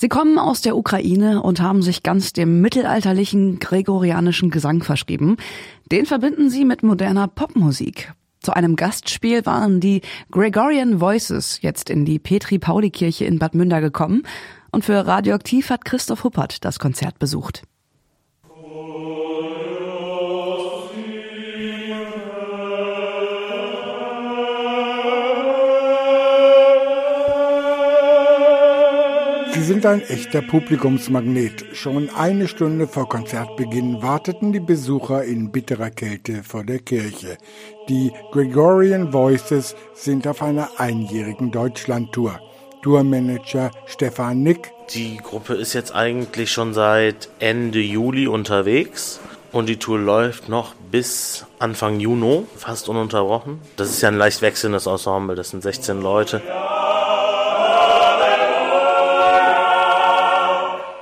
Sie kommen aus der Ukraine und haben sich ganz dem mittelalterlichen gregorianischen Gesang verschrieben. Den verbinden sie mit moderner Popmusik. Zu einem Gastspiel waren die Gregorian Voices jetzt in die Petri-Pauli-Kirche in Bad Münder gekommen und für Radioaktiv hat Christoph Huppert das Konzert besucht. Sie sind ein echter Publikumsmagnet. Schon eine Stunde vor Konzertbeginn warteten die Besucher in bitterer Kälte vor der Kirche. Die Gregorian Voices sind auf einer einjährigen Deutschlandtour. Tourmanager Stefan Nick. Die Gruppe ist jetzt eigentlich schon seit Ende Juli unterwegs und die Tour läuft noch bis Anfang Juni, fast ununterbrochen. Das ist ja ein leicht wechselndes Ensemble, das sind 16 Leute.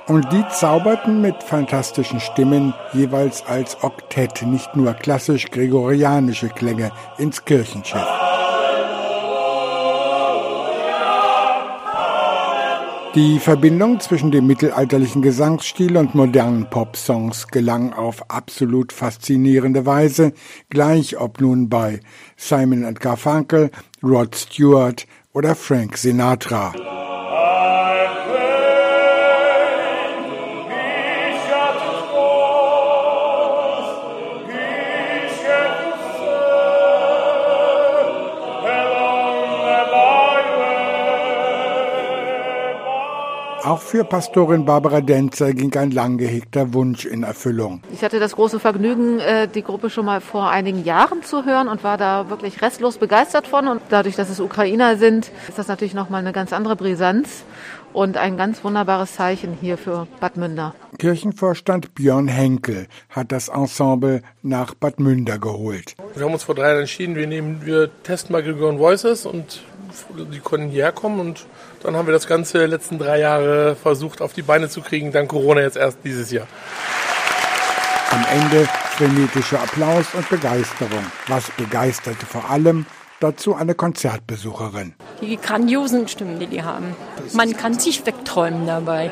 Und die zauberten mit fantastischen Stimmen jeweils als Oktett nicht nur klassisch gregorianische Klänge ins Kirchenschiff. Die Verbindung zwischen dem mittelalterlichen Gesangsstil und modernen Popsongs gelang auf absolut faszinierende Weise, gleich ob nun bei Simon Garfunkel, Rod Stewart oder Frank Sinatra. Auch für Pastorin Barbara Denzer ging ein lang gehegter Wunsch in Erfüllung. Ich hatte das große Vergnügen, äh, die Gruppe schon mal vor einigen Jahren zu hören und war da wirklich restlos begeistert von. Und dadurch, dass es Ukrainer sind, ist das natürlich nochmal eine ganz andere Brisanz und ein ganz wunderbares Zeichen hier für Bad Münder. Kirchenvorstand Björn Henkel hat das Ensemble nach Bad Münder geholt. Wir haben uns vor drei Jahren entschieden, wir nehmen, wir testen mal Gregorian Voices und die können hierher kommen und dann haben wir das Ganze letzten drei Jahre versucht auf die Beine zu kriegen, dank Corona jetzt erst dieses Jahr. Am Ende frenetischer Applaus und Begeisterung. Was begeisterte vor allem? Dazu eine Konzertbesucherin. Die grandiosen Stimmen, die die haben. Man kann sich wegträumen dabei.